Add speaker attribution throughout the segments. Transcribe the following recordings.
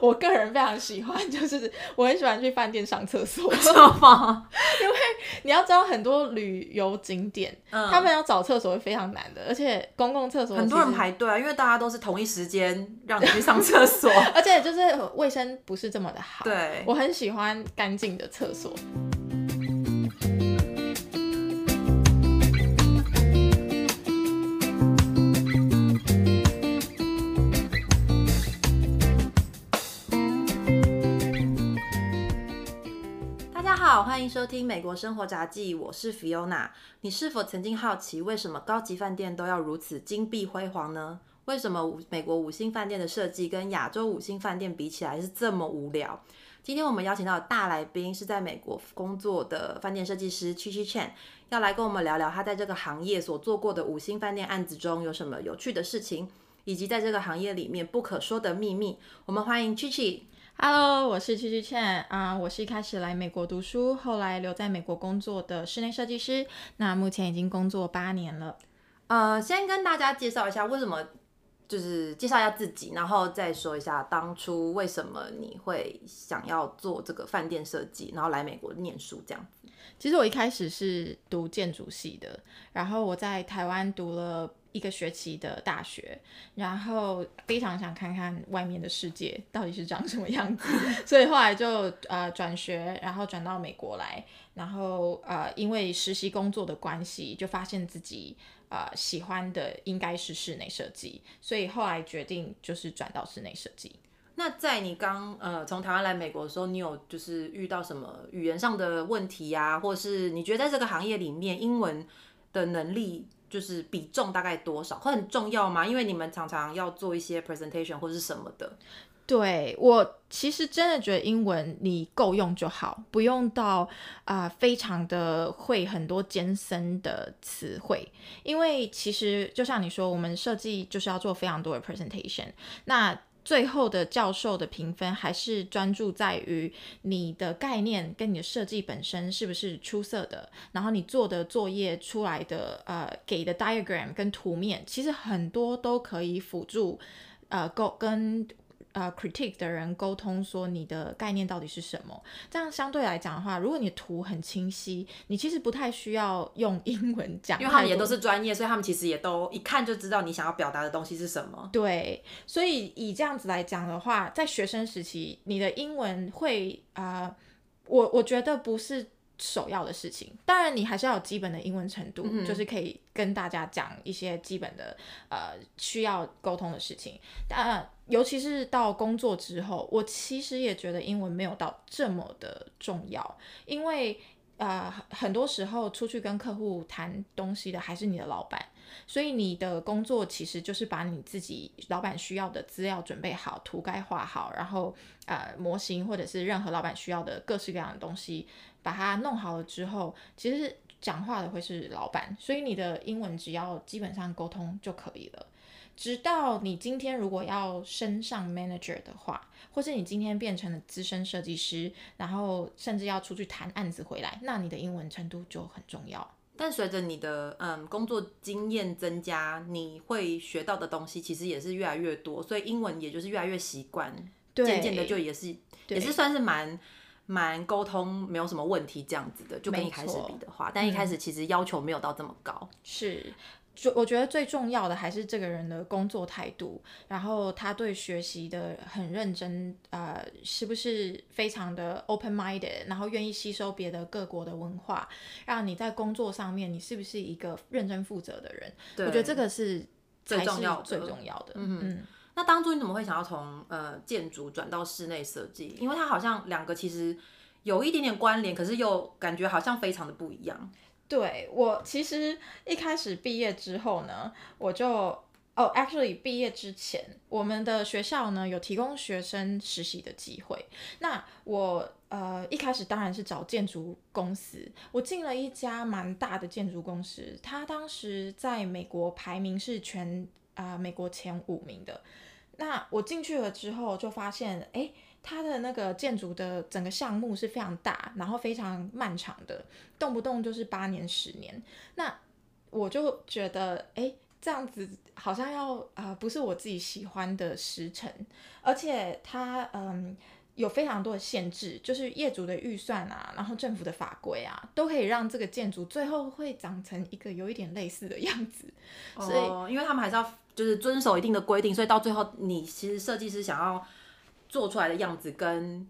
Speaker 1: 我个人非常喜欢，就是我很喜欢去饭店上厕所，
Speaker 2: 知道吗？
Speaker 1: 因为你要知道很多旅游景点，他们要找厕所会非常难的，而且公共厕所
Speaker 2: 很多人排队啊，因为大家都是同一时间让你去上厕所，
Speaker 1: 而且就是卫生不是这么的好。
Speaker 2: 对，
Speaker 1: 我很喜欢干净的厕所。
Speaker 2: 好，欢迎收听美国生活杂记，我是 Fiona。你是否曾经好奇，为什么高级饭店都要如此金碧辉煌呢？为什么美国五星饭店的设计跟亚洲五星饭店比起来是这么无聊？今天我们邀请到的大来宾是在美国工作的饭店设计师 Chi Chi Chen，要来跟我们聊聊他在这个行业所做过的五星饭店案子中有什么有趣的事情，以及在这个行业里面不可说的秘密。我们欢迎 Chi Chi。
Speaker 1: Hello，我是曲曲倩啊，我是一开始来美国读书，后来留在美国工作的室内设计师，那目前已经工作八年了。
Speaker 2: 呃，先跟大家介绍一下为什么，就是介绍一下自己，然后再说一下当初为什么你会想要做这个饭店设计，然后来美国念书这样子。
Speaker 1: 其实我一开始是读建筑系的，然后我在台湾读了。一个学期的大学，然后非常想看看外面的世界到底是长什么样子，所以后来就呃转学，然后转到美国来，然后呃因为实习工作的关系，就发现自己呃喜欢的应该是室内设计，所以后来决定就是转到室内设计。
Speaker 2: 那在你刚呃从台湾来美国的时候，你有就是遇到什么语言上的问题呀，或是你觉得在这个行业里面英文的能力？就是比重大概多少会很重要吗？因为你们常常要做一些 presentation 或是什么的。
Speaker 1: 对我其实真的觉得英文你够用就好，不用到啊非常的会很多艰深的词汇。因为其实就像你说，我们设计就是要做非常多的 presentation。那最后的教授的评分还是专注在于你的概念跟你的设计本身是不是出色的，然后你做的作业出来的呃给的 diagram 跟图面，其实很多都可以辅助呃够跟。呃，critique 的人沟通说你的概念到底是什么？这样相对来讲的话，如果你的图很清晰，你其实不太需要用英文讲，
Speaker 2: 因为他们也都是专业，所以他们其实也都一看就知道你想要表达的东西是什么。
Speaker 1: 对，所以以这样子来讲的话，在学生时期，你的英文会啊，我我觉得不是。首要的事情，当然你还是要有基本的英文程度，就是可以跟大家讲一些基本的呃需要沟通的事情。但尤其是到工作之后，我其实也觉得英文没有到这么的重要，因为呃很多时候出去跟客户谈东西的还是你的老板，所以你的工作其实就是把你自己老板需要的资料准备好，图该画好，然后呃模型或者是任何老板需要的各式各样的东西。把它弄好了之后，其实讲话的会是老板，所以你的英文只要基本上沟通就可以了。直到你今天如果要升上 manager 的话，或是你今天变成了资深设计师，然后甚至要出去谈案子回来，那你的英文程度就很重要。
Speaker 2: 但随着你的嗯工作经验增加，你会学到的东西其实也是越来越多，所以英文也就是越来越习惯，渐渐的就也是也是算是蛮。蛮沟通没有什么问题，这样子的就跟一开始比的话，但一开始其实要求没有到这么高。
Speaker 1: 是，就我觉得最重要的还是这个人的工作态度，然后他对学习的很认真，呃，是不是非常的 open minded，然后愿意吸收别的各国的文化，让你在工作上面你是不是一个认真负责的人？我觉得这个是
Speaker 2: 最重要
Speaker 1: 最重要的。嗯嗯。
Speaker 2: 那当初你怎么会想要从呃建筑转到室内设计？因为它好像两个其实有一点点关联，可是又感觉好像非常的不一样。
Speaker 1: 对我其实一开始毕业之后呢，我就哦，actually 毕业之前，我们的学校呢有提供学生实习的机会。那我呃一开始当然是找建筑公司，我进了一家蛮大的建筑公司，它当时在美国排名是全啊美国前五名的。那我进去了之后，就发现，哎，它的那个建筑的整个项目是非常大，然后非常漫长的，动不动就是八年、十年。那我就觉得，哎，这样子好像要啊、呃不是我自己喜欢的时程，而且它嗯。有非常多的限制，就是业主的预算啊，然后政府的法规啊，都可以让这个建筑最后会长成一个有一点类似的样子。所以，
Speaker 2: 因为他们还是要就是遵守一定的规定，所以到最后你其实设计师想要做出来的样子跟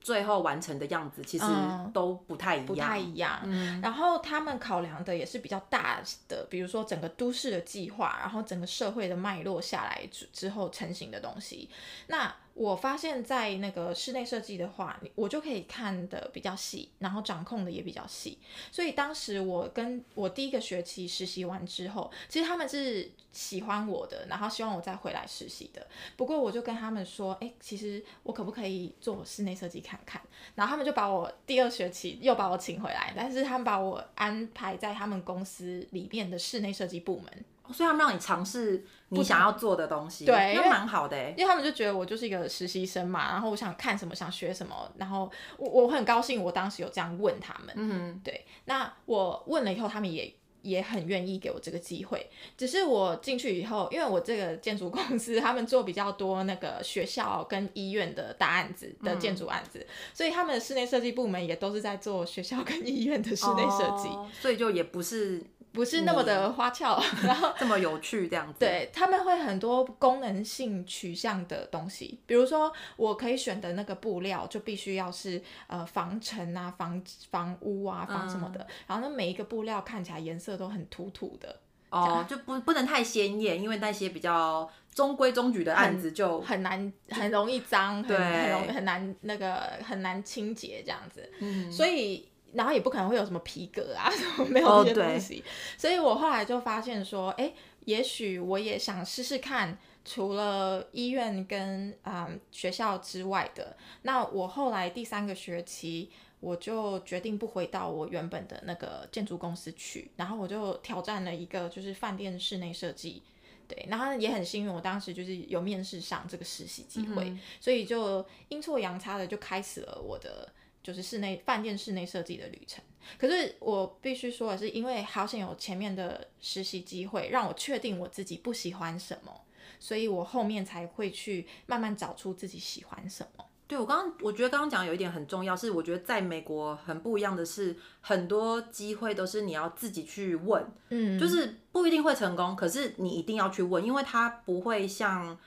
Speaker 2: 最后完成的样子其实
Speaker 1: 嗯
Speaker 2: 都不太一样。
Speaker 1: 不太一样。
Speaker 2: 嗯
Speaker 1: 然后他们考量的也是比较大的，比如说整个都市的计划，然后整个社会的脉络下来之之后成型的东西。那我发现，在那个室内设计的话，我就可以看的比较细，然后掌控的也比较细。所以当时我跟我第一个学期实习完之后，其实他们是喜欢我的，然后希望我再回来实习的。不过我就跟他们说，哎、其实我可不可以做室内设计看看？然后他们就把我第二学期又把我请回来，但是他们把我安排在他们公司里面的室内设计部门。
Speaker 2: 所以他们让你尝试你想要做的东西，
Speaker 1: 对
Speaker 2: 那蛮好的欸
Speaker 1: 因为他们就觉得我就是一个实习生嘛，然后我想看什么，想学什么，然后我我很高兴，我当时有这样问他们。
Speaker 2: 嗯
Speaker 1: 对，那我问了以后，他们也也很愿意给我这个机会。只是我进去以后，因为我这个建筑公司他们做比较多那个学校跟医院的大案子的建筑案子，所以他们的室内设计部门也都是在做学校跟医院的室内设计，
Speaker 2: 哦所以就也不是
Speaker 1: 不是那么的花俏。然后
Speaker 2: 这么有趣这样子。，
Speaker 1: 对，他们会很多功能性取向的东西，比如说我可以选的那个布料就必须要是呃防尘啊、防防污啊、防什么的，然后那每一个布料看起来颜色都很土土的，
Speaker 2: 哦，就不不能太鲜艳，因为那些比较中规中矩的案子就
Speaker 1: 很难很容易脏，很
Speaker 2: 对
Speaker 1: 很容很难那个很难清洁这样子，
Speaker 2: 嗯。
Speaker 1: 所以。然后也不可能会有什么皮革啊，什么没有这些东西，所以我后来就发现说，哎，也许我也想试试看，除了医院跟嗯学校之外的，那我后来第三个学期，我就决定不回到我原本的那个建筑公司去，然后我就挑战了一个就是饭店室内设计。对，然后也很幸运，我当时就是有面试上这个实习机会，所以就阴错阳差的就开始了我的就是室内饭店室内设计的旅程。可是我必须说的是，因为好险有前面的实习机会，让我确定我自己不喜欢什么，所以我后面才会去慢慢找出自己喜欢什么。
Speaker 2: 对我刚刚，我觉得刚刚讲有一点很重要，是我觉得在美国很不一样的是，很多机会都是你要自己去问，
Speaker 1: 嗯，
Speaker 2: 就是不一定会成功，可是你一定要去问，因为它不会像，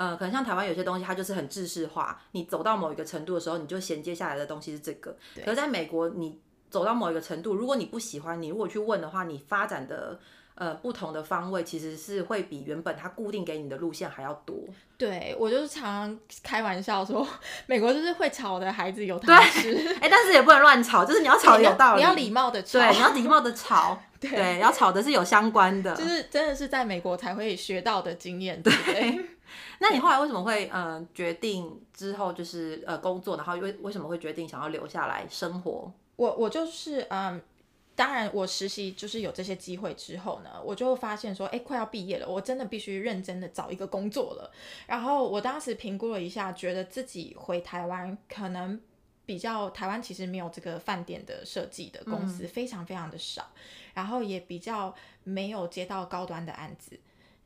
Speaker 2: 呃，可能像台湾有些东西它就是很制式化，你走到某一个程度的时候，你就衔接下来的东西是这个，可是在美国你走到某一个程度，如果你不喜欢，你如果去问的话，你发展的。呃，不同的方位其实是会比原本它固定给你的路线还要多。
Speaker 1: 对我就是常常开玩笑说，美国就是会吵的孩子有糖吃，
Speaker 2: 哎、但是也不能乱吵，就是你要吵有道理，
Speaker 1: 你要礼貌的吵，
Speaker 2: 对，你要礼貌的吵，对，要吵的是有相关的。
Speaker 1: 就是真的是在美国才会学到的经验，对对？
Speaker 2: 那你后来为什么会呃决定之后就是呃工作，然后为为什么会决定想要留下来生活？
Speaker 1: 我我就是嗯。当然，我实习就是有这些机会之后呢，我就发现说，哎，快要毕业了，我真的必须认真的找一个工作了。然后我当时评估了一下，觉得自己回台湾可能比较台湾其实没有这个饭店的设计的公司，非常非常的少，然后也比较没有接到高端的案子。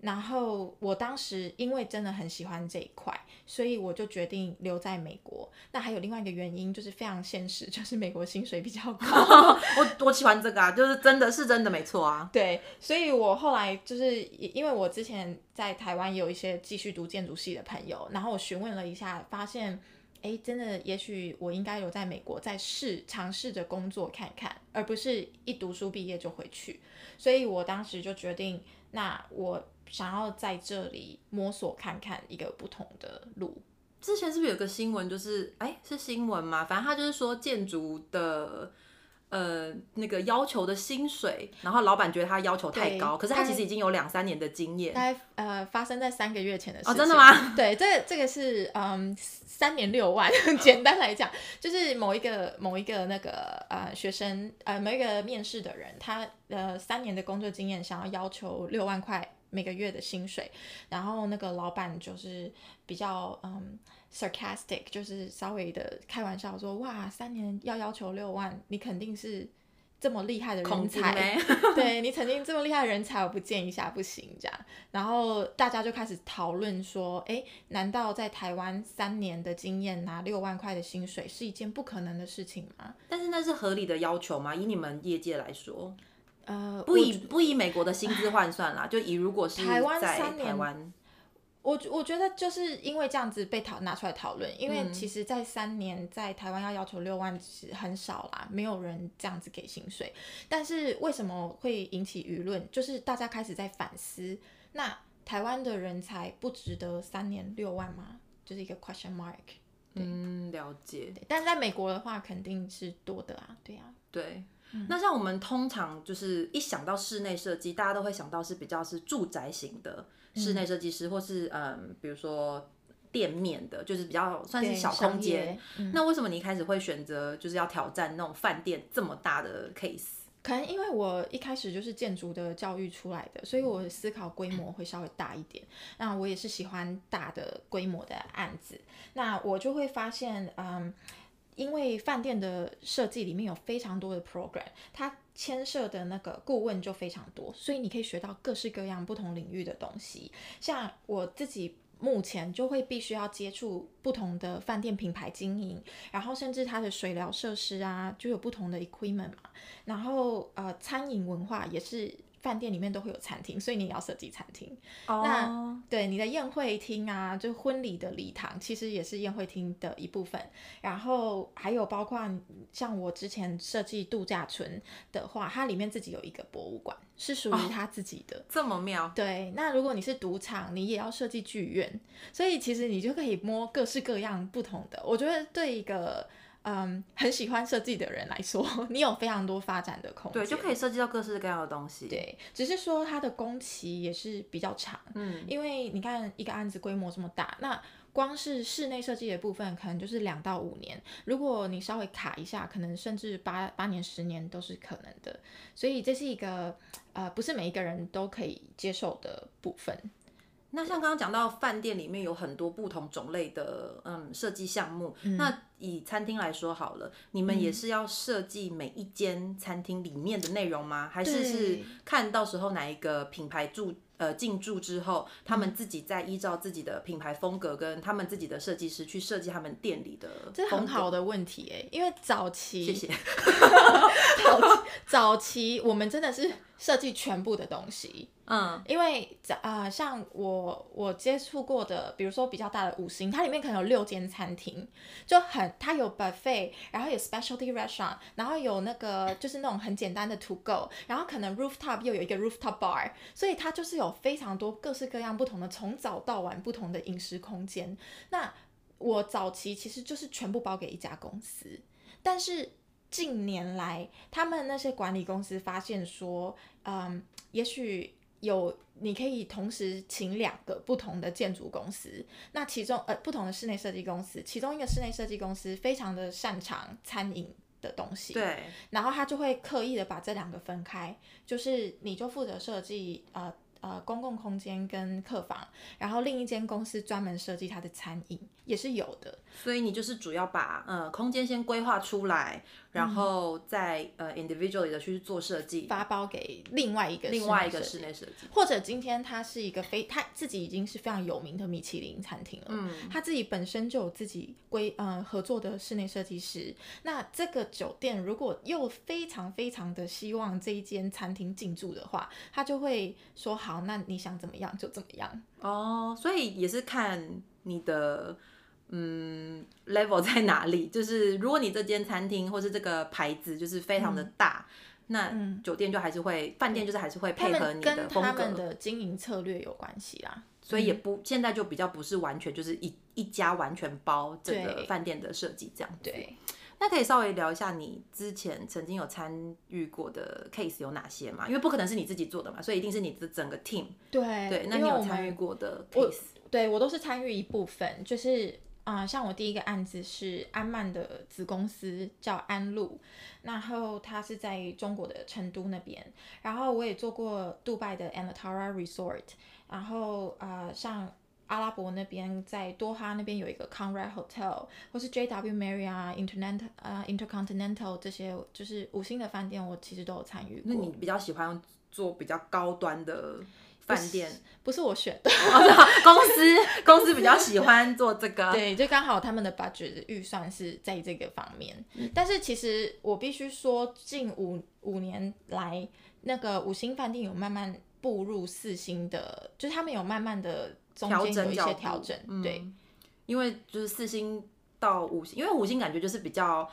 Speaker 1: 然后我当时因为真的很喜欢这一块，所以我就决定留在美国。那还有另外一个原因就是非常现实，就是美国薪水比较高。
Speaker 2: 我我喜欢这个啊，就是真的是真的没错啊。
Speaker 1: 对，所以我后来就是因为我之前在台湾也有一些继续读建筑系的朋友，然后我询问了一下，发现。哎，真的，也许我应该留在美国，再试尝试着工作看看，而不是一读书毕业就回去。所以我当时就决定，那我想要在这里摸索看看一个不同的路。
Speaker 2: 之前是不是有个新闻，就是哎是新闻吗？反正他就是说建筑的。呃，那个要求的薪水，然后老板觉得他要求太高，可是他其实已经有两三年的经验。
Speaker 1: 大概呃发生在三个月前的事情。
Speaker 2: 哦，真的吗？
Speaker 1: 对，这这个是嗯三年六万，简单来讲，就是某一个某一个那个呃学生呃某一个面试的人，他呃三年的工作经验，想要要求六万块每个月的薪水，然后那个老板就是比较嗯。sarcastic 就是稍微的开玩笑说，哇，三年要要求六万，你肯定是这么厉害的人才，对你曾经这么厉害的人才，我不见一下不行这样。然后大家就开始讨论说，哎，难道在台湾三年的经验拿六万块的薪水是一件不可能的事情吗？
Speaker 2: 但是那是合理的要求吗？以你们业界来说，
Speaker 1: 呃，
Speaker 2: 不以不以美国的薪资换算啦，就以如果是
Speaker 1: 台湾
Speaker 2: 在
Speaker 1: 三年
Speaker 2: 台湾，
Speaker 1: 我我觉得就是因为这样子被讨拿出来讨论，因
Speaker 2: 嗯
Speaker 1: 为其实，在三年在台湾要要求六万是很少啦，没有人这样子给薪水。但是为什么会引起舆论？就是大家开始在反思，那台湾的人才不值得三年六万吗？就是一个 question mark。
Speaker 2: 嗯，了解。
Speaker 1: 对，但在美国的话，肯定是多的啊，对啊。
Speaker 2: 对，那像我们通常就是一想到室内设计，大家都会想到是比较是住宅型的室内设计师，或是嗯，比如说店面的，就是比较算是小空间。
Speaker 1: 嗯
Speaker 2: 那为什么你一开始会选择就是要挑战那种饭店这么大的 case？
Speaker 1: 可能因为我一开始就是建筑的教育出来的，所以我思考规模会稍微大一点。那我也是喜欢大的规模的案子，那我就会发现，嗯，因为饭店的设计里面有非常多的 program，它牵涉的那个顾问就非常多，所以你可以学到各式各样不同领域的东西。像我自己。目前就会必须要接触不同的饭店品牌经营，然后甚至它的水疗设施啊，就有不同的 equipment 嘛。然后呃，餐饮文化也是饭店里面都会有餐厅，所以你也要设计餐厅。
Speaker 2: 哦，
Speaker 1: 对，你的宴会厅啊，就婚礼的礼堂，其实也是宴会厅的一部分。然后还有包括像我之前设计度假村的话，它里面自己有一个博物馆，是属于它自己的。
Speaker 2: 这么妙。
Speaker 1: 对，那如果你是赌场，你也要设计剧院，所以其实你就可以摸各式各样不同的。我觉得对一个嗯很喜欢设计的人来说，你有非常多发展的空间。
Speaker 2: 对，就可以设计到各式各样的东西。，
Speaker 1: 对，只是说它的工期也是比较长，
Speaker 2: 嗯，
Speaker 1: 因为你看一个案子规模这么大，那光是室内设计的部分可能就是两到五年，如果你稍微卡一下，可能甚至八八年、十年都是可能的，所以这是一个呃不是每一个人都可以接受的部分。
Speaker 2: 那像刚刚讲到饭店里面有很多不同种类的嗯设计项目，那以餐厅来说好了，你们也是要设计每一间餐厅里面的内容吗？还是是看到时候哪一个品牌驻呃进驻之后，他们自己再依照自己的品牌风格跟他们自己的设计师去设计他们店里的。
Speaker 1: 很好的问题诶，因为早期
Speaker 2: 谢谢。
Speaker 1: 早期早期我们真的是设计全部的东西，
Speaker 2: 嗯，
Speaker 1: 因为在啊、像我我接触过的，比如说比较大的五星，它里面可能有六间餐厅，就很它有 buffet，然后有 specialty restaurant，然后有那个就是那种很简单的 to go，然后可能 rooftop 又有一个 rooftop bar，所以它就是有非常多各式各样不同的从早到晚不同的饮食空间。那我早期其实就是全部包给一家公司，但是近年来，他们那些管理公司发现说，嗯，也许有你可以同时请两个不同的建筑公司，那其中呃不同的室内设计公司，其中一个室内设计公司非常的擅长餐饮的东西，
Speaker 2: 对，
Speaker 1: 然后他就会刻意的把这两个分开，就是你就负责设计呃呃公共空间跟客房，然后另一间公司专门设计它的餐饮，也是有的。
Speaker 2: 所以你就是主要把呃空间先规划出来，然后再呃 individually 的去做设计，
Speaker 1: 发包给另外一个
Speaker 2: 另外一个
Speaker 1: 室内设计
Speaker 2: 室内设计。
Speaker 1: 或者今天他是一个非他自己已经是非常有名的米其林餐厅了，
Speaker 2: 嗯，
Speaker 1: 他自己本身就有自己规呃合作的室内设计师。那这个酒店如果又非常非常的希望这一间餐厅进驻的话，他就会说好，那你想怎么样就怎么样。
Speaker 2: 哦，所以也是看你的嗯 level 在哪里。就是如果你这间餐厅或是这个牌子就是非常的大，那酒店就还是会，饭店就是还是会配合你的风
Speaker 1: 他们
Speaker 2: 格。
Speaker 1: 的经营策略有关系啦。
Speaker 2: 所以也不、现在就比较不是完全就是一一家完全包整个饭店的设计这样子。
Speaker 1: 对，
Speaker 2: 那可以稍微聊一下你之前曾经有参与过的 case 有哪些吗？因为不可能是你自己做的嘛，所以一定是你的整个 team。
Speaker 1: 对
Speaker 2: 对，那你有参与过的 case？
Speaker 1: 对我都是参与一部分，就是啊、像我第一个案子是安曼的子公司叫安陆，然后它是在中国的成都那边，然后我也做过杜拜的 Anatara Resort，然后啊、像阿拉伯那边，在多哈那边有一个 Conrad Hotel，或是 JW Marriott、Internet 啊 Intercontinental 这些，就是五星的饭店，我其实都有参与过。
Speaker 2: 那你比较喜欢做比较高端的饭店？
Speaker 1: 不是我选的，
Speaker 2: 公司公司比较喜欢做这个。
Speaker 1: 对，就刚好他们的 budget 预算是在这个方面。但是其实我必须说，近五五年来，那个五星饭店有慢慢步入四星的，就是他们有慢慢的。
Speaker 2: 调整
Speaker 1: 一些调整，对，
Speaker 2: 因为就是四星到五星，因为五星感觉就是比较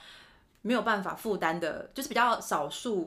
Speaker 2: 没有办法负担的，就是比较少数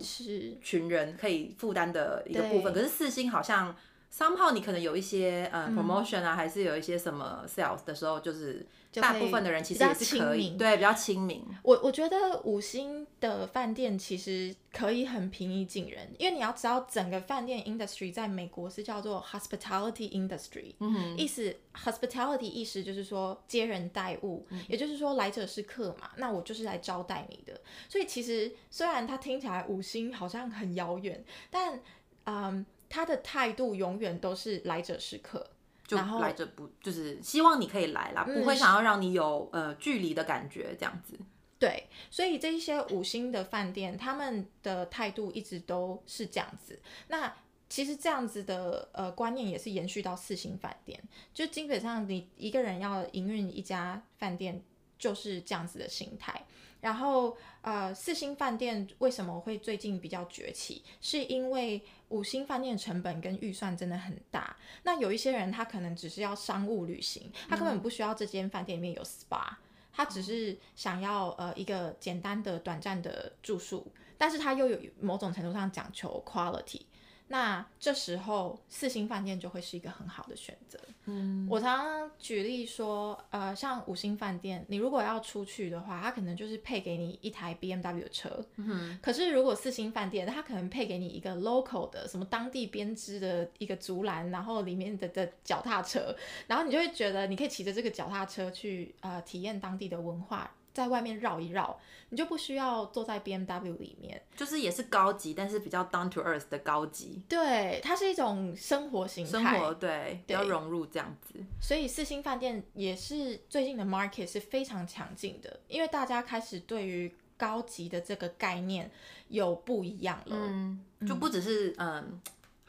Speaker 2: 群人可以负担的一个部分。可是四星好像三号你可能有一些呃 promotion 啊，还是有一些什么 sales 的时候，就是。大部分的人其实也是可以，对，比较亲民。
Speaker 1: 我我觉得五星的饭店其实可以很平易近人，因为你要知道整个饭店 industry 在美国是叫做 hospitality industry，嗯，意思 hospitality 意思就是说接人待物，也就是说来者是客嘛，那我就是来招待你的。所以其实虽然它听起来五星好像很遥远，但嗯，他的态度永远都是来者是客。
Speaker 2: 就来者不就是希望你可以来啦，不会想要让你有呃距离的感觉这样子。
Speaker 1: 对，所以这一些五星的饭店，他们的态度一直都是这样子。那其实这样子的呃观念也是延续到四星饭店，就基本上你一个人要营运一家饭店就是这样子的心态。然后，呃，四星饭店为什么会最近比较崛起？是因为五星饭店的成本跟预算真的很大。那有一些人他可能只是要商务旅行，他根本不需要这间饭店里面有 SPA，他只是想要呃一个简单的短暂的住宿，但是他又有某种程度上讲求 quality。那这时候四星饭店就会是一个很好的选择。嗯，我常常举例说，呃，像五星饭店，你如果要出去的话，它可能就是配给你一台 B M W 的车。嗯，可是如果四星饭店，它可能配给你一个 local 的什么当地编织的一个竹篮，然后里面的的脚踏车，然后你就会觉得你可以骑着这个脚踏车去呃体验当地的文化。在外面绕一绕，你就不需要坐在 B M W 里面，
Speaker 2: 就是也是高级，但是比较 down to earth 的高级。
Speaker 1: 对，它是一种生活形态，
Speaker 2: 生活对，比较融入这样子。
Speaker 1: 所以四星饭店也是最近的 market 是非常强劲的，因为大家开始对于高级的这个概念有不一样了，
Speaker 2: 嗯，就不只是嗯。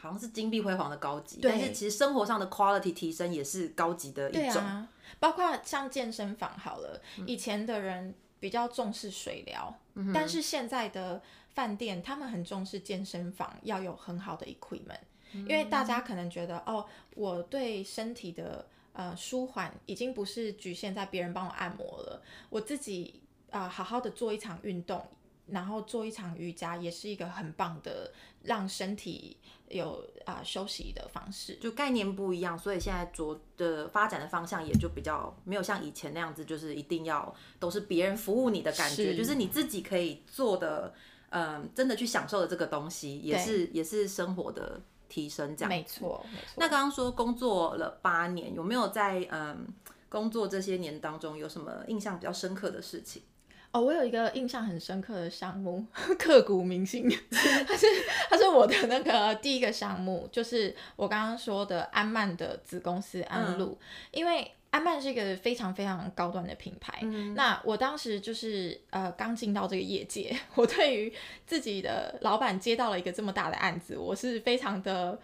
Speaker 2: 好像是金碧辉煌的高级，但是其实生活上的 quality 提升也是高级的一种。
Speaker 1: 啊，包括像健身房好了，以前的人比较重视水疗，但是现在的饭店他们很重视健身房要有很好的 equipment，因为大家可能觉得哦，我对身体的呃舒缓已经不是局限在别人帮我按摩了，我自己啊好好的做一场运动。然后做一场瑜伽也是一个很棒的让身体有啊休息的方式，
Speaker 2: 就概念不一样，所以现在做的发展的方向也就比较没有像以前那样子，就是一定要都是别人服务你的感觉，就是你自己可以做的，嗯，真的去享受的这个东西，也是也是生活的提升这样。
Speaker 1: 没错，没错。
Speaker 2: 那刚刚说工作了八年，有没有在嗯工作这些年当中有什么印象比较深刻的事情？
Speaker 1: 哦，我有一个印象很深刻的项目，刻骨铭心。它是它是我的那个第一个项目，就是我刚刚说的安曼的子公司安路。因为安曼是一个非常非常高端的品牌。那我当时就是呃刚进到这个业界，我对于自己的老板接到了一个这么大的案子，我是非常的。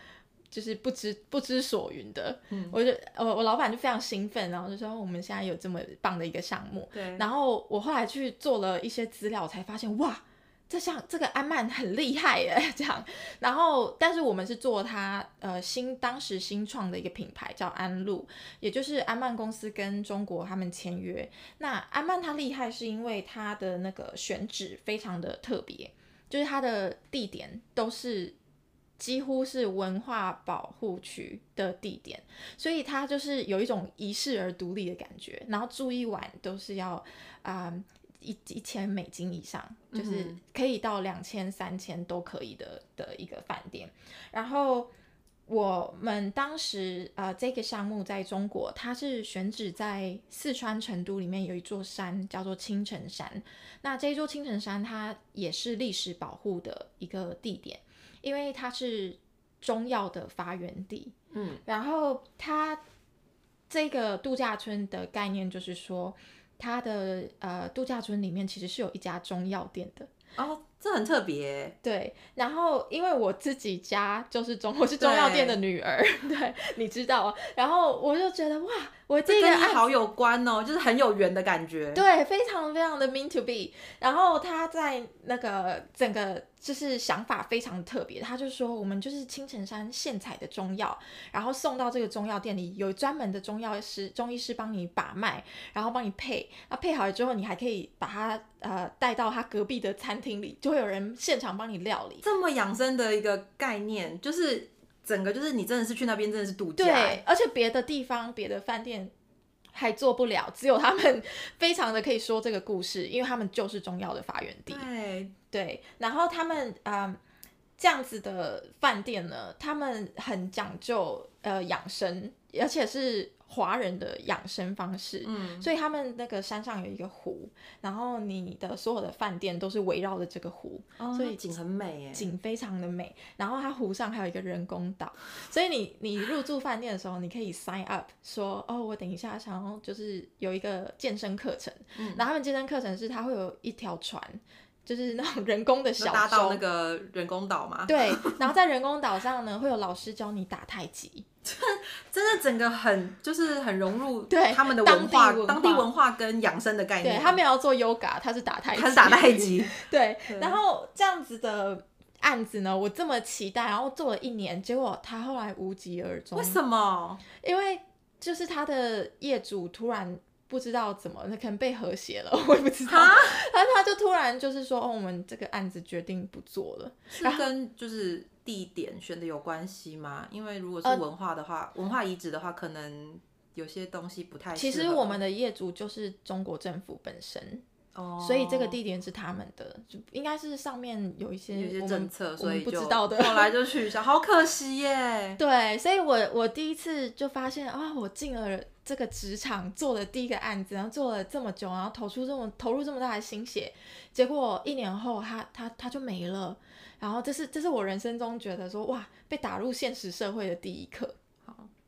Speaker 1: 就是不知不知所云的，我就我我老板就非常兴奋，然后就说我们现在有这么棒的一个项目，
Speaker 2: 对。
Speaker 1: 然后我后来去做了一些资料，才发现哇，这项这个安曼很厉害耶，这样。然后，但是我们是做他呃新当时新创的一个品牌叫安路，也就是安曼公司跟中国他们签约。那安曼它厉害是因为它的那个选址非常的特别，就是它的地点都是。几乎是文化保护区的地点，所以它就是有一种遗世而独立的感觉。然后住一晚都是要啊一一千美金以上，就是可以到两千三千都可以的的一个饭店。然后我们当时呃这个项目在中国，它是选址在四川成都里面有一座山叫做青城山。那这一座青城山它也是历史保护的一个地点。因为它是中药的发源地，嗯，然后它这个度假村的概念就是说，它的呃度假村里面其实是有一家中药店的。
Speaker 2: 哦，这很特别。
Speaker 1: 对，然后因为我自己家就是中，我是中药店的女儿，对，你知道啊。然后我就觉得哇，我这个
Speaker 2: 跟你好有关哦，就是很有缘的感觉。
Speaker 1: 对，非常非常的 mean to be。然后他在那个整个就是想法非常特别，他就说我们就是青城山现采的中药，然后送到这个中药店里，有专门的中药师、中医师帮你把脉，然后帮你配。那配好了之后，你还可以把它呃带到他隔壁的餐厅里，就会有人现场帮你料理。
Speaker 2: 这么养生的一个概念，就是整个就是你真的是去那边真的是度假。
Speaker 1: 对，而且别的地方、别的饭店还做不了，只有他们非常的可以说这个故事，因为他们就是中药的发源地。
Speaker 2: 对
Speaker 1: 对，然后他们啊这样子的饭店呢，他们很讲究呃养生，而且是华人的养生方式。
Speaker 2: 嗯，
Speaker 1: 所以他们那个山上有一个湖，然后你的所有的饭店都是围绕着这个湖，
Speaker 2: 哦
Speaker 1: 所以
Speaker 2: 景很美耶。
Speaker 1: 景非常的美。然后它湖上还有一个人工岛，所以你你入住饭店的时候，你可以 sign up 说哦，我等一下想要就是有一个健身课程，
Speaker 2: 嗯
Speaker 1: 然后他们健身课程是它会有一条船。就是那种人工的小
Speaker 2: 搭到那个人工岛嘛，
Speaker 1: 对，然后在人工岛上呢，会有老师教你打太极，
Speaker 2: 真的整个很就是很融入
Speaker 1: 对
Speaker 2: 他们的
Speaker 1: 当
Speaker 2: 文化，当地文化跟养生的概念。
Speaker 1: 对他没有要做 yoga，他是打太极，
Speaker 2: 他是打太极，
Speaker 1: 对 然后这样子的案子呢，我这么期待，然后做了一年，结果他后来无疾而终
Speaker 2: 为，什么？
Speaker 1: 因为就是他的业主突然不知道怎么，那可能被和谐了，我也不知道，
Speaker 2: 啊
Speaker 1: 然后他就突然就是说，哦，我们这个案子决定不做了。
Speaker 2: 是跟就是地点选的有关系吗？因为如果是
Speaker 1: 呃
Speaker 2: 文化的话，文化遗址的话，可能有些东西不太。
Speaker 1: 其实我们的业主就是中国政府本身，
Speaker 2: 哦，
Speaker 1: 所以这个地点是他们的，就应该是上面有一些
Speaker 2: 有一些政策，所以
Speaker 1: 不知道的。
Speaker 2: 后来就取消，好可惜耶。
Speaker 1: 对，所以我我第一次就发现啊、我进了这个职场，做的第一个案子，然后做了这么久，然后投出这么投入这么大的心血，结果一年后他他他就没了。然后这是这是我人生中觉得说哇，被打入现实社会的第一课。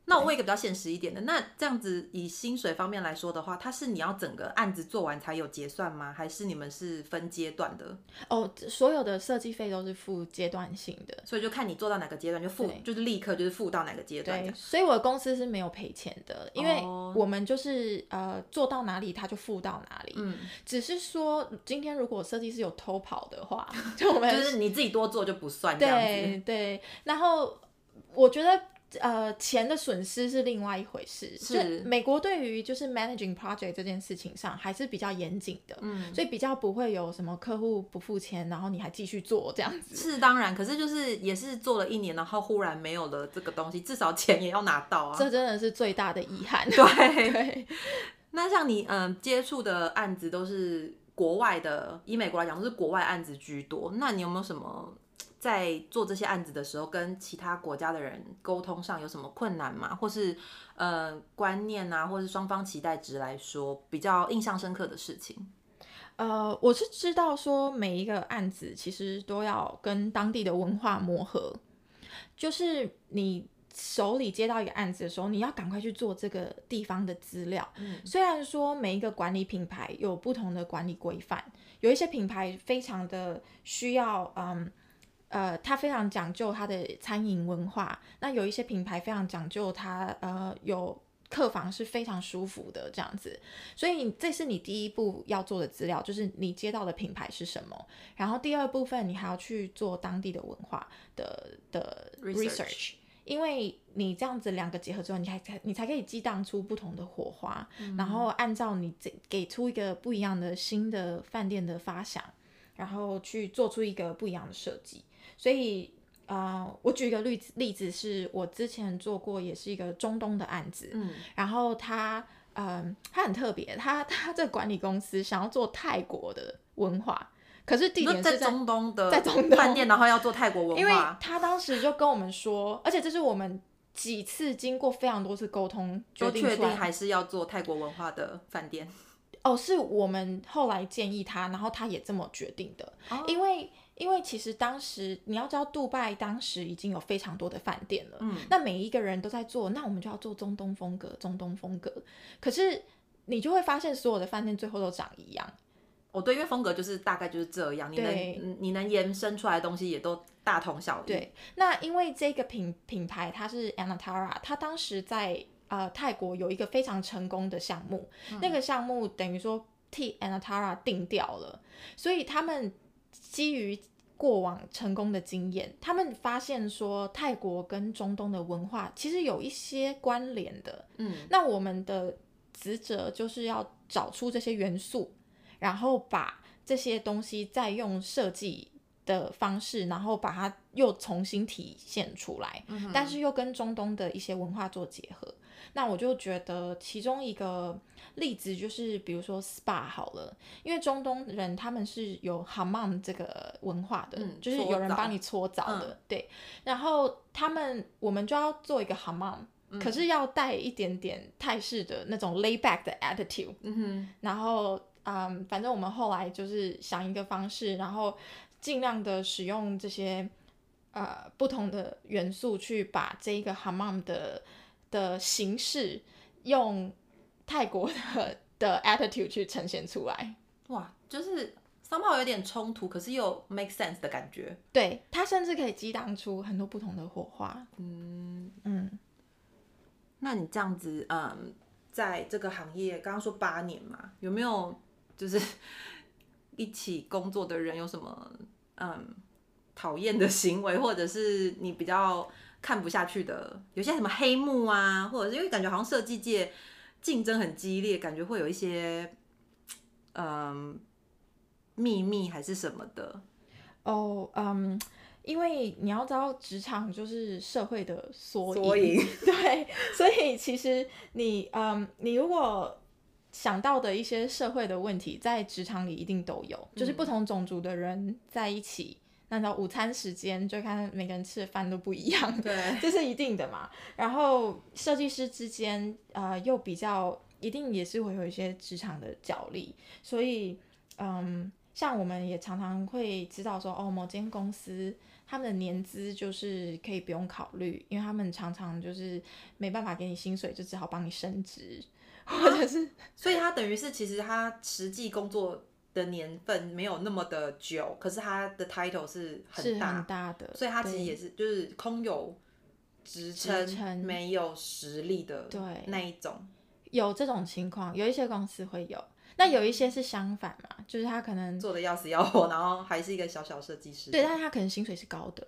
Speaker 2: 那我问一个比较现实一点的，那这样子以薪水方面来说的话，它是你要整个案子做完才有结算吗？还是你们是分阶段的？
Speaker 1: 哦，所有的设计费都是付阶段性的。
Speaker 2: 所以就看你做到哪个阶段就付，就是立刻就是付到哪个阶段
Speaker 1: 所以我的公司是没有赔钱的，因为
Speaker 2: 哦
Speaker 1: 我们就是、呃做到哪里他就付到哪里。
Speaker 2: 嗯，
Speaker 1: 只是说今天如果设计师有偷跑的话，就我们
Speaker 2: 就是你自己多做就不算这样子。
Speaker 1: 对对，然后我觉得呃钱的损失是另外一回事。
Speaker 2: 是
Speaker 1: 美国对于就是 managing project 这件事情上还是比较严谨的，
Speaker 2: 嗯，
Speaker 1: 所以比较不会有什么客户不付钱，然后你还继续做这样子。
Speaker 2: 是当然，可是就是也是做了一年，然后忽然没有了这个东西，至少钱也要拿到啊。
Speaker 1: 这真的是最大的遗憾。
Speaker 2: 对，
Speaker 1: 对，
Speaker 2: 那像你嗯接触的案子都是国外的，以美国来讲都是国外案子居多。那你有没有什么在做这些案子的时候，跟其他国家的人沟通上有什么困难吗？或是呃观念啊，或是双方期待值来说比较印象深刻的事情？
Speaker 1: 呃，我是知道说每一个案子其实都要跟当地的文化磨合，就是你手里接到一个案子的时候，你要赶快去做这个地方的资料。
Speaker 2: 嗯
Speaker 1: 虽然说每一个管理品牌有不同的管理规范，有一些品牌非常的需要，嗯。呃，它非常讲究它的餐饮文化，那有一些品牌非常讲究它呃有客房是非常舒服的这样子，所以这是你第一步要做的资料，就是你接到的品牌是什么。然后第二部分你还要去做当地的文化的的
Speaker 2: Research
Speaker 1: research，因为你这样子两个结合之后，你还才你才可以激荡出不同的火花，然后按照你这给出一个不一样的新的饭店的发想，然后去做出一个不一样的设计。所以，呃，我举一个例子，例子是我之前做过，也是一个中东的案子，
Speaker 2: 嗯，
Speaker 1: 然后他，嗯，他很特别，他他这管理公司想要做泰国的文化，可是地点是在
Speaker 2: 中东的
Speaker 1: 在中东
Speaker 2: 饭店，然后要做泰国文化
Speaker 1: 因为，他当时就跟我们说，而且这是我们几次经过非常多次沟通决
Speaker 2: 定还是要做泰国文化的饭店。
Speaker 1: 哦，是我们后来建议他，然后他也这么决定的，
Speaker 2: 哦
Speaker 1: 因为因为其实当时你要知道，杜拜当时已经有非常多的饭店了，
Speaker 2: 嗯，
Speaker 1: 那每一个人都在做，那我们就要做中东风格，中东风格。可是你就会发现，所有的饭店最后都长一样。
Speaker 2: 哦，对，因为风格就是大概就是这样，你
Speaker 1: 对
Speaker 2: 能你能延伸出来的东西也都大同小异。，
Speaker 1: 对，那因为这个品品牌它是 Anatara，它当时在呃泰国有一个非常成功的项目，那个项目等于说替 Anatara 定掉了，所以他们基于过往成功的经验，他们发现说泰国跟中东的文化其实有一些关联的。
Speaker 2: 嗯，
Speaker 1: 那我们的职责就是要找出这些元素，然后把这些东西再用设计的方式，然后把它又重新体现出来，但是又跟中东的一些文化做结合。那我就觉得其中一个例子就是，比如说 SPA 好了，因为中东人他们是有 hammam 这个文化的，
Speaker 2: 嗯
Speaker 1: 就是有人帮你搓澡的，对。然后他们我们就要做一个 hammam，、可是要带一点点泰式的那种 lay back 的 attitude，
Speaker 2: 嗯哼，
Speaker 1: 然后嗯，反正我们后来就是想一个方式，然后尽量的使用这些呃不同的元素去把这一个 hammam 的的形式用泰国的的 attitude 去呈现出来。
Speaker 2: 哇，就是 somehow 有点冲突，可是又 make sense 的感觉。
Speaker 1: 对，它甚至可以激荡出很多不同的火花。
Speaker 2: 嗯，
Speaker 1: 嗯，
Speaker 2: 那你这样子，嗯，在这个行业，刚刚说八年嘛，有没有就是 一起工作的人有什么嗯讨厌的行为，或者是你比较看不下去的，有些什么黑幕啊，或者是因为感觉好像设计界竞争很激烈，感觉会有一些嗯秘密还是什么的。
Speaker 1: 哦，嗯，因为你要知道，职场就是社会的缩
Speaker 2: 缩影
Speaker 1: 对，所以其实你，嗯，你如果想到的一些社会的问题，在职场里一定都有，就是不同种族的人在一起，那到午餐时间就看每个人吃的饭都不一样，
Speaker 2: 对，
Speaker 1: 这是一定的嘛。然后设计师之间，呃，又比较一定也是会有一些职场的角力，所以，嗯，像我们也常常会知道说，哦，某间公司他们的年资就是可以不用考虑，因为他们常常就是没办法给你薪水，就只好帮你升职，或者是
Speaker 2: 所以他等于是其实他实际工作的年份没有那么的久，可是他的 title 是很
Speaker 1: 是
Speaker 2: 大，
Speaker 1: 很大的，
Speaker 2: 所以他其实也是就是空有职
Speaker 1: 职
Speaker 2: 称，没有实力的
Speaker 1: 对
Speaker 2: 那一种。
Speaker 1: 有这种情况，有一些公司会有，那有一些是相反嘛，就是他可能
Speaker 2: 做的要死要活，然后还是一个小小设计师。
Speaker 1: 对，但是他可能薪水是高的，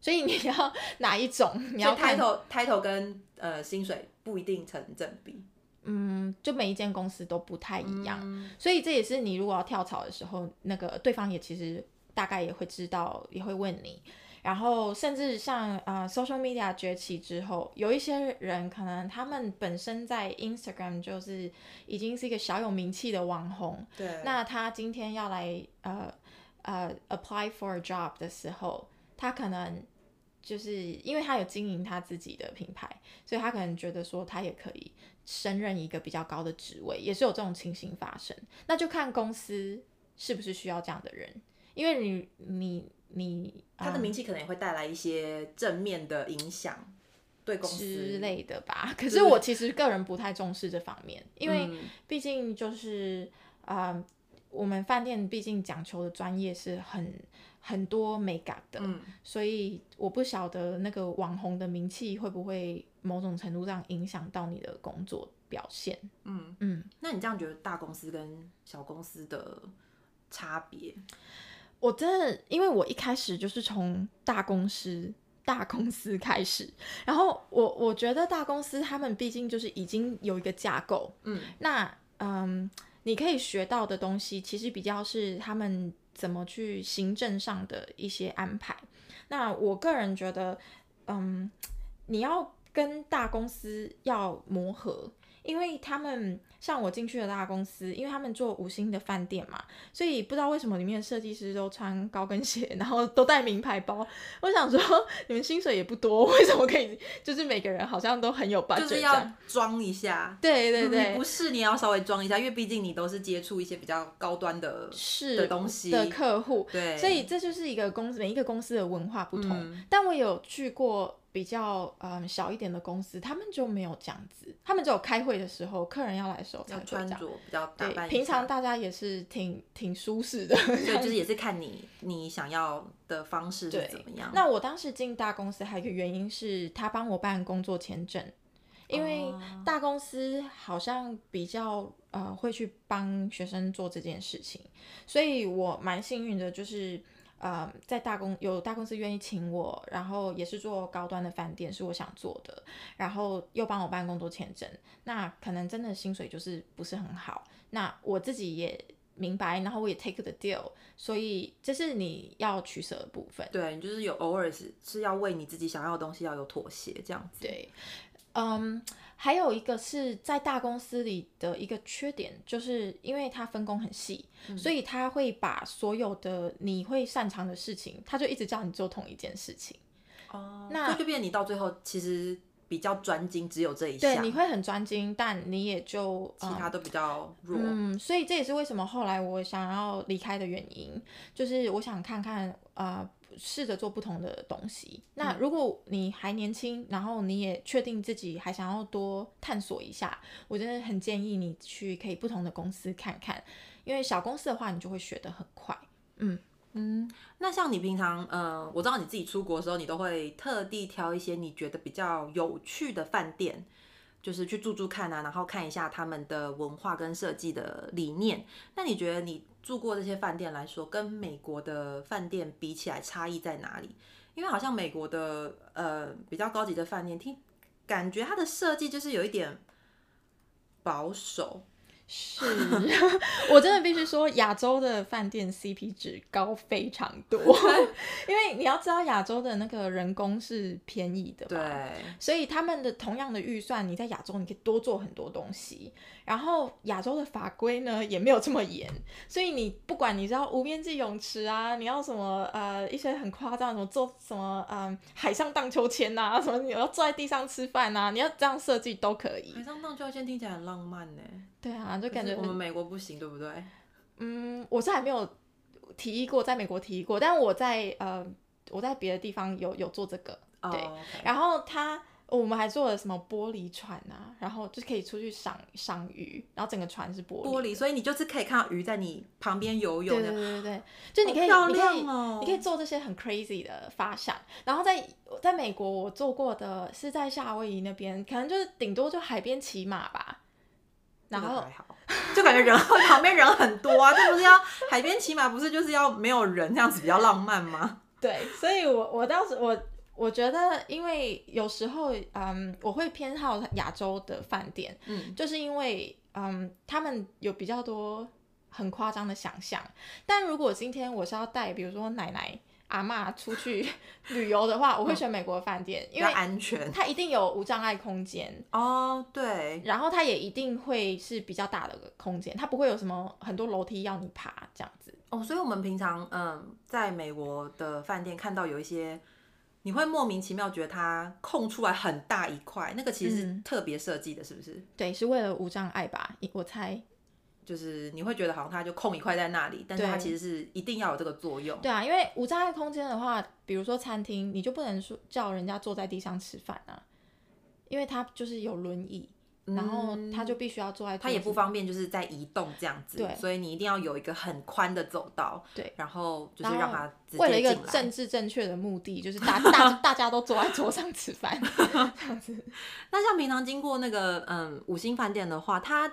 Speaker 1: 所以你要 哪一种，你要
Speaker 2: title title 跟呃薪水不一定成正比。
Speaker 1: 嗯，就每一间公司都不太一样，
Speaker 2: 嗯
Speaker 1: 所以这也是你如果要跳槽的时候，那个对方也其实大概也会知道，也会问你。然后甚至像呃 social media 崛起之后，有一些人可能他们本身在 Instagram 就是已经是一个小有名气的网红，
Speaker 2: 对，
Speaker 1: 那他今天要来呃呃 apply for a job 的时候，他可能就是因为他有经营他自己的品牌，所以他可能觉得说他也可以升任一个比较高的职位，也是有这种情形发生。那就看公司是不是需要这样的人，因为你你你
Speaker 2: 他的
Speaker 1: 嗯
Speaker 2: 名气可能也会带来一些正面的影响，对公司
Speaker 1: 之类的吧。可是我其实个人不太重视这方面，因为
Speaker 2: 嗯
Speaker 1: 毕竟就是啊、呃我们饭店毕竟讲求的专业是很很多美感的，
Speaker 2: 嗯
Speaker 1: 所以我不晓得那个网红的名气会不会某种程度上影响到你的工作表现。
Speaker 2: 嗯，
Speaker 1: 嗯，
Speaker 2: 那你这样觉得大公司跟小公司的差别？
Speaker 1: 我真的因为我一开始就是从大公司。大公司开始，然后我我觉得大公司他们毕竟就是已经有一个架构，
Speaker 2: 嗯，
Speaker 1: 那嗯，你可以学到的东西，其实比较是他们怎么去行政上的一些安排。那我个人觉得，嗯，你要跟大公司要磨合，因为他们像我进去的大公司，因为他们做五星的饭店嘛，所以不知道为什么里面的设计师都穿高跟鞋，然后都带名牌包。我想说，你们薪水也不多，为什么可以就是每个人好像都很有 budget？
Speaker 2: 就是要装一下。
Speaker 1: 对对对，
Speaker 2: 不是你要稍微装一下，因为毕竟你都是接触一些比较高端的
Speaker 1: 是
Speaker 2: 的东西
Speaker 1: 的客户，
Speaker 2: 对，
Speaker 1: 所以这就是一个公司每一个公司的文化不同。但我有去过。比较嗯小一点的公司，他们就没有这样子，他们只有开会的时候，客人要来的时候才
Speaker 2: 穿着比较打扮。
Speaker 1: 平常大家也是挺挺舒适的，
Speaker 2: 对，就是也是看你你想要的方式是怎么样。
Speaker 1: 那我当时进大公司还有一个原因是他帮我办工作签证，因为大公司好像比较呃会去帮学生做这件事情，所以我蛮幸运的，就是。呃，在大公有大公司愿意请我，然后也是做高端的饭店，是我想做的，然后又帮我办工作签证，那可能真的薪水就是不是很好，那我自己也明白，然后我也 take the deal，所以这是你要取舍的部分。
Speaker 2: 对，你就是有偶尔是是要为你自己想要的东西要有妥协这样子。
Speaker 1: 对。嗯，还有一个是在大公司里的一个缺点，就是因为它分工很细，所以他会把所有的你会擅长的事情，他就一直叫你做同一件事情。
Speaker 2: 哦，那就变你到最后其实比较专精，只有这一
Speaker 1: 项。对，你会很专精，但你也就
Speaker 2: 其他都比较弱。
Speaker 1: 嗯，所以这也是为什么后来我想要离开的原因，就是我想看看啊。试着做不同的东西。那如果你还年轻，然后你也确定自己还想要多探索一下，我真的很建议你去可以不同的公司看看。因为小公司的话，你就会学得很快。嗯
Speaker 2: 嗯。那像你平常，呃，我知道你自己出国的时候，你都会特地挑一些你觉得比较有趣的饭店。就是去住住看啊，然后看一下他们的文化跟设计的理念。那你觉得你住过这些饭店来说，跟美国的饭店比起来差异在哪里？因为好像美国的呃比较高级的饭店，听感觉它的设计就是有一点保守。
Speaker 1: 是 我真的必须说，亚洲的饭店 CP 值高非常多，因为你要知道亚洲的那个人工是便宜的，
Speaker 2: 对，
Speaker 1: 所以他们的同样的预算，你在亚洲你可以多做很多东西。然后亚洲的法规呢也没有这么严，所以你不管你知道无边际泳池啊，你要什么呃一些很夸张什么做什么嗯海上荡秋千呐，什么你要坐在地上吃饭呐，你要这样设计都可以。
Speaker 2: 海上荡秋千听起来很浪漫呢。
Speaker 1: 对啊，就感觉
Speaker 2: 我们美国不行，对不对？
Speaker 1: 嗯，我是还没有提议过，在美国提议过，但我在呃我在别的地方有有做这个，对，然后他。我们还做了什么玻璃船啊？然后就可以出去赏赏鱼，然后整个船是玻璃，
Speaker 2: 玻璃，所以你就是可以看到鱼在你旁边游泳。
Speaker 1: 对对对对就你可以，你可以，你可以做这些很 crazy 的发想。然后在在美国，我做过的是在夏威夷那边，可能就是顶多就海边骑马吧。然后
Speaker 2: 就感觉人旁边人很多啊，这不是要海边骑马，不是就是要没有人这样子比较浪漫吗？
Speaker 1: 对，所以我我当时我。我觉得，因为有时候，嗯，我会偏好亚洲的饭店，嗯，就是因为，嗯，他们有比较多很夸张的想象。但如果今天我是要带，比如说奶奶、阿妈出去 旅游的话，我会选美国饭店，因为
Speaker 2: 安全，
Speaker 1: 它一定有无障碍空间
Speaker 2: 哦，对，
Speaker 1: 然后它也一定会是比较大的空间，它不会有什么很多楼梯要你爬这样子。
Speaker 2: 哦，所以我们平常，嗯，在美国的饭店看到有一些。你会莫名其妙觉得它空出来很大一块，那个其实是特别设计的，是不是？
Speaker 1: 对，是为了无障碍吧？我猜，
Speaker 2: 就是你会觉得好像它就空一块在那里，但是它其实是一定要有这个作用。
Speaker 1: 对啊，因为无障碍空间的话，比如说餐厅，你就不能说叫人家坐在地上吃饭啊，因为它就是有轮椅。然后他就必须要坐在，
Speaker 2: 他也不方便，就是在移动这样子，
Speaker 1: 对，
Speaker 2: 所以你一定要有一个很宽的走道，
Speaker 1: 对，
Speaker 2: 然后就是让他
Speaker 1: 为了一个政治正确的目的，就是大 大大家都坐在桌上吃饭这样子。
Speaker 2: 那像平常经过那个嗯五星饭店的话，他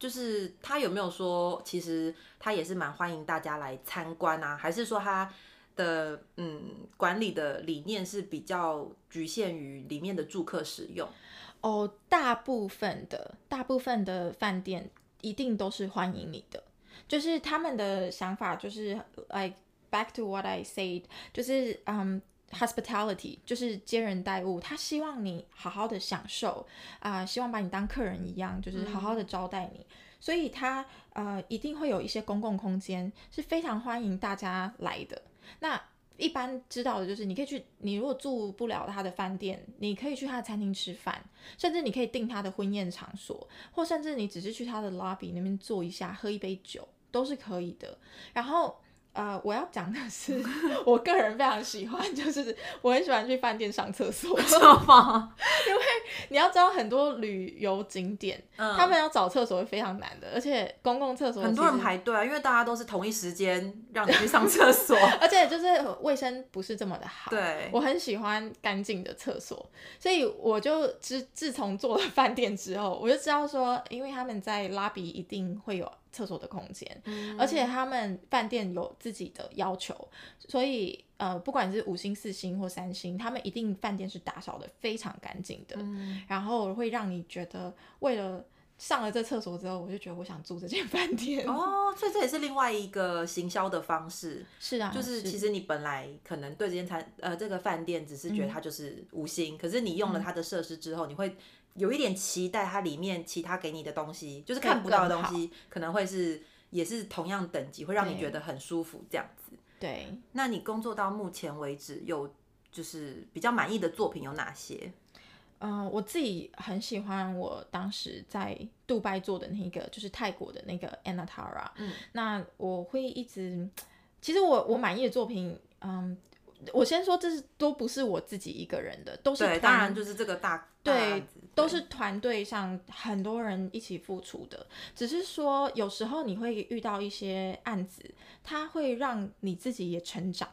Speaker 2: 就是他有没有说，其实他也是蛮欢迎大家来参观啊？还是说他的嗯管理的理念是比较局限于里面的住客使用？
Speaker 1: 哦，大部分的大部分的饭店一定都是欢迎你的，就是他们的想法就是，I back to what I said，就是嗯，hospitality 就是接人待物，他希望你好好的享受啊、希望把你当客人一样，就是好好的招待你。所以他呃一定会有一些公共空间是非常欢迎大家来的。那一般知道的就是，你可以去，你如果住不了他的饭店，你可以去他的餐厅吃饭，甚至你可以订他的婚宴场所，或甚至你只是去他的 lobby 那边坐一下，喝一杯酒都是可以的。然后。呃，我要讲的是，我个人非常喜欢，就是我很喜欢去饭店上厕所。
Speaker 2: 知道吗？因为？
Speaker 1: 你要知道，很多旅游景点，
Speaker 2: 嗯
Speaker 1: 他们要找厕所是非常难的，而且公共厕所
Speaker 2: 很多人排队啊，因为大家都是同一时间让你去上厕所。
Speaker 1: 而且就是卫生不是这么的好。
Speaker 2: 对
Speaker 1: 我很喜欢干净的厕所，所以我就自自从做了饭店之后，我就知道说，因为他们在拉比一定会有厕所的空间，
Speaker 2: 嗯。
Speaker 1: 而且他们饭店有自己的要求，所以呃，不管是五星、四星或三星，他们一定饭店是打扫的非常干净的，
Speaker 2: 嗯。
Speaker 1: 然后会让你觉得为了。上了这厕所之后，我就觉得我想住这间饭店。
Speaker 2: 哦，所以这也是另外一个行销的方式，
Speaker 1: 是啊，
Speaker 2: 就是其实你本来可能对这间餐呃这个饭店只是觉得它就是五星，可是你用了它的设施之后，你会有一点期待它里面其他给你的东西，就是看不到的东西，可能会是也是同样等级，会让你觉得很舒服这样子。
Speaker 1: 对，
Speaker 2: 那你工作到目前为止有就是比较满意的作品有哪些？
Speaker 1: 嗯、我自己很喜欢我当时在杜拜做的那个，就是泰国的那个 Anatara。
Speaker 2: 嗯，
Speaker 1: 那我会一直，其实我我满意的作品，嗯，我先说这是都不是我自己一个人的，都是
Speaker 2: 当然就是这个大大
Speaker 1: 对都是团队上很多人一起付出的，只是说有时候你会遇到一些案子，它会让你自己也成长。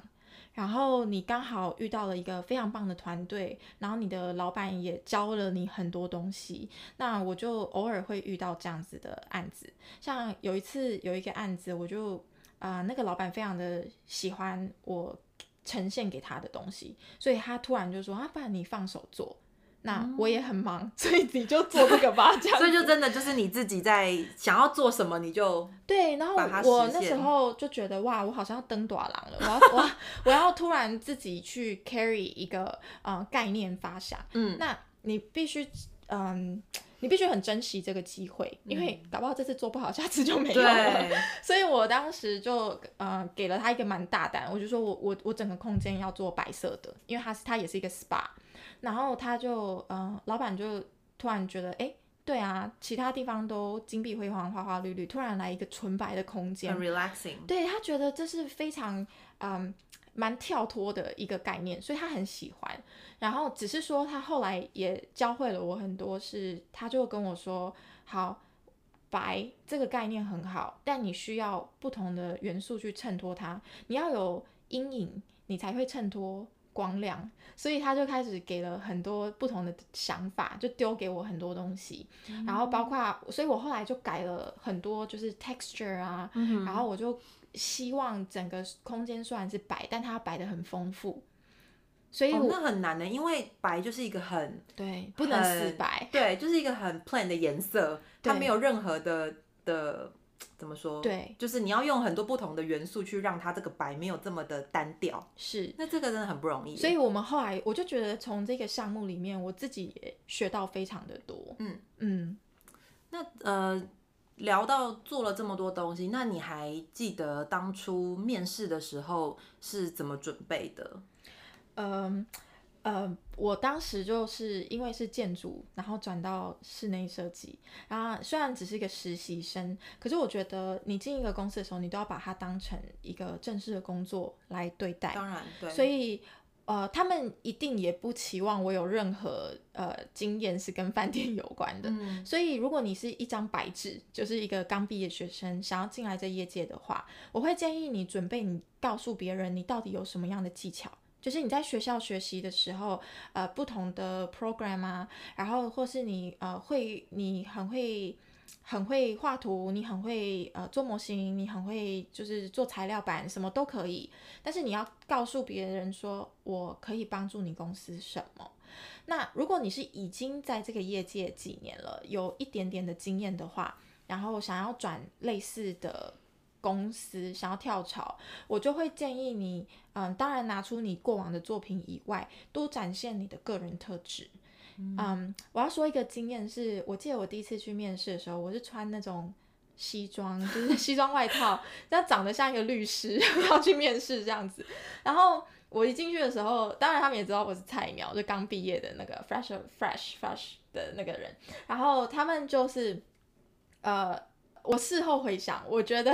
Speaker 1: 然后你刚好遇到了一个非常棒的团队，然后你的老板也教了你很多东西。那我就偶尔会遇到这样子的案子，像有一次有一个案子，我就啊、呃那个老板非常的喜欢我呈现给他的东西，所以他突然就说啊，不然你放手做。那我也很忙，所以你就做这个吧，这样
Speaker 2: 所以就真的就是你自己在想要做什么，你就
Speaker 1: 对，然后我那时候就觉得哇，我好像要登短廊了，我要我要 我要突然自己去 carry 一个呃概念发想，
Speaker 2: 嗯，
Speaker 1: 那你必须嗯。你必须很珍惜这个机会，因为搞不好这次做不好，下次就没有了。
Speaker 2: 对，
Speaker 1: 所以我当时就呃给了他一个蛮大胆，我就说我我我整个空间要做白色的，因为它是它也是一个 SPA，然后他就呃老板就突然觉得哎。诶对啊，其他地方都金碧辉煌、花花绿绿，突然来一个纯白的空间
Speaker 2: 很，relaxing。
Speaker 1: 对他觉得这是非常嗯蛮跳脱的一个概念，所以他很喜欢。然后只是说他后来也教会了我很多是，他就跟我说，好，白这个概念很好，但你需要不同的元素去衬托它，你要有阴影，你才会衬托。光亮，所以他就开始给了很多不同的想法，就丢给我很多东西，然后包括，所以我后来就改了很多，就是 texture 啊，然后我就希望整个空间虽然是白，但它白的很丰富，所以
Speaker 2: 哦，那很难的，因为白就是一个很
Speaker 1: 对不能死白，
Speaker 2: 对，就是一个很 plain 的颜色，它没有任何的的怎么说？
Speaker 1: 对，
Speaker 2: 就是你要用很多不同的元素去让它这个白没有这么的单调，
Speaker 1: 是。
Speaker 2: 那这个真的很不容易。
Speaker 1: 所以我们后来我就觉得从这个项目里面，我自己也学到非常的多。
Speaker 2: 嗯
Speaker 1: 嗯，
Speaker 2: 那呃，聊到做了这么多东西，那你还记得当初面试的时候是怎么准备的？
Speaker 1: 嗯呃，我当时就是因为是建筑，然后转到室内设计，然后虽然只是一个实习生，可是我觉得你进一个公司的时候，你都要把它当成一个正式的工作来对待。
Speaker 2: 当然，对，
Speaker 1: 所以呃，他们一定也不期望我有任何呃经验是跟饭店有关的。
Speaker 2: 嗯
Speaker 1: 所以如果你是一张白纸，就是一个刚毕业学生想要进来这业界的话，我会建议你准备你告诉别人你到底有什么样的技巧。就是你在学校学习的时候，呃，不同的 program 啊，然后或是你呃会，你很会很会画图，你很会呃做模型，你很会就是做材料板，什么都可以。但是你要告诉别人说，我可以帮助你公司什么。那如果你是已经在这个业界几年了，有一点点的经验的话，然后想要转类似的公司想要跳槽，我就会建议你，嗯，当然拿出你过往的作品以外，多展现你的个人特质。嗯，我要说一个经验是，我记得我第一次去面试的时候，我是穿那种西装，就是西装外套，那长得像一个律师要去面试这样子。然后我一进去的时候，当然他们也知道我是菜鸟，就刚毕业的那个 fresh fresh fresh 的那个人。然后他们就是，呃。我事后回想，我觉得，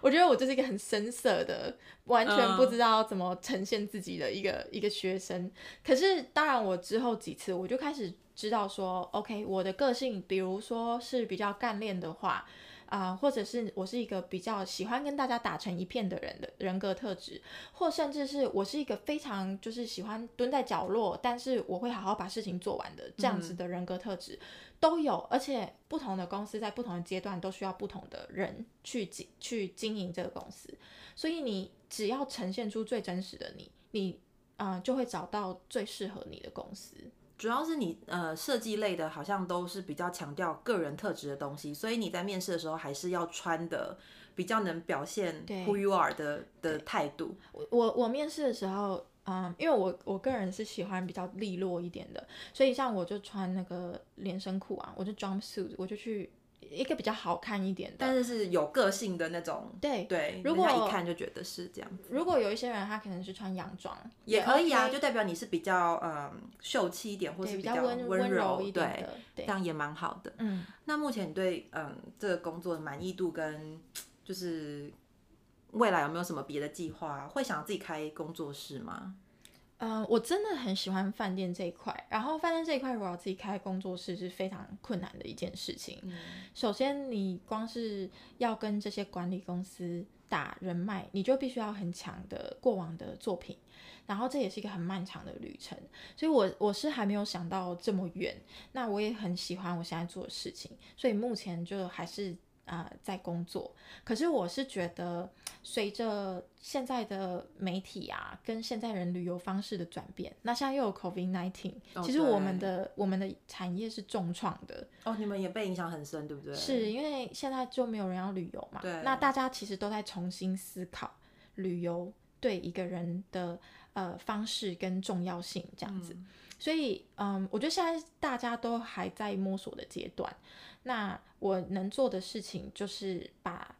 Speaker 1: 我觉得我就是一个很生涩的，完全不知道怎么呈现自己的一个一个学生。可是，当然我之后几次，我就开始知道说，OK，我的个性，比如说是比较干练的话。啊，或者是我是一个比较喜欢跟大家打成一片的人的人格特质，或甚至是我是一个非常就是喜欢蹲在角落，但是我会好好把事情做完的这样子的人格特质都有，而且不同的公司在不同的阶段都需要不同的人去经去经营这个公司，所以你只要呈现出最真实的你，你啊就会找到最适合你的公司。
Speaker 2: 主要是你呃设计类的，好像都是比较强调个人特质的东西，所以你在面试的时候还是要穿的比较能表现 who you are 的的态度。
Speaker 1: 我我我面试的时候，嗯，因为我我个人是喜欢比较利落一点的，所以像我就穿那个连身裤啊，我就 jump suit，我就去。一个比较好看一点的，
Speaker 2: 但是是有个性的那种。
Speaker 1: 对
Speaker 2: 对，
Speaker 1: 如果
Speaker 2: 一看就觉得是这样子。
Speaker 1: 如果有一些人他可能是穿洋装，
Speaker 2: 也可以啊，就代表你是比较嗯秀气一点，或是
Speaker 1: 比较
Speaker 2: 温
Speaker 1: 温
Speaker 2: 柔
Speaker 1: 一点的，
Speaker 2: 这样也蛮好的。嗯，那目前你对嗯这个工作的满意度跟就是未来有没有什么别的计划？会想自己开工作室吗？
Speaker 1: 嗯，我真的很喜欢饭店这一块。然后饭店这一块，如果要自己开工作室是非常困难的一件事情。首先，你光是要跟这些管理公司打人脉，你就必须要很强的过往的作品。然后这也是一个很漫长的旅程。所以，我我是还没有想到这么远。那我也很喜欢我现在做的事情，所以目前就还是。啊，在工作，可是我是觉得，随着现在的媒体啊，跟现在人旅游方式的转变，那现在又有 COVID nineteen，其实我们的我们的产业是重创的。
Speaker 2: 哦，你们也被影响很深，对不对？
Speaker 1: 是因为现在就没有人要旅游嘛？
Speaker 2: 对。
Speaker 1: 那大家其实都在重新思考旅游对一个人的呃方式跟重要性这样子，所以嗯，我觉得现在大家都还在摸索的阶段。那我能做的事情就是把，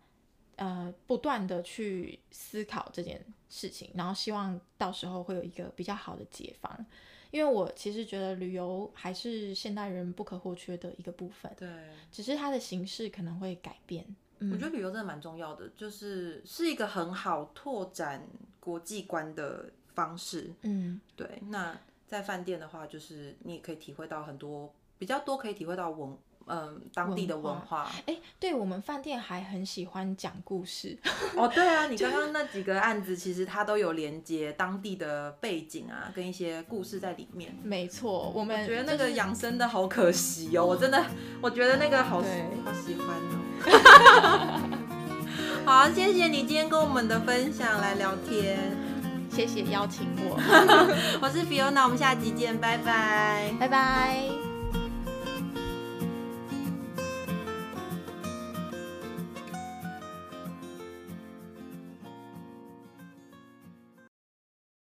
Speaker 1: 呃，不断的去思考这件事情，然后希望到时候会有一个比较好的解放，因为我其实觉得旅游还是现代人不可或缺的一个部分，
Speaker 2: 对，
Speaker 1: 只是它的形式可能会改变。
Speaker 2: 我觉得旅游真的蛮重要的，就是是一个很好拓展国际观的方式。嗯，对。那在饭店的话，就是你也可以体会到很多比较多，可以体会到文。嗯，当地的文化，
Speaker 1: 哎，对我们饭店还很喜欢讲故事
Speaker 2: 哦。对啊，你刚刚 那几个案子，其实它都有连接当地的背景啊，跟一些故事在里面。
Speaker 1: 没错，我们
Speaker 2: 觉得那个养生的好可惜哦，我真的，我觉得那个好好喜欢哦。好，谢谢你今天跟我们的分享来聊天，
Speaker 1: 谢谢邀请我。
Speaker 2: 我是 Fiona，我们下集见，拜拜，
Speaker 1: 拜拜。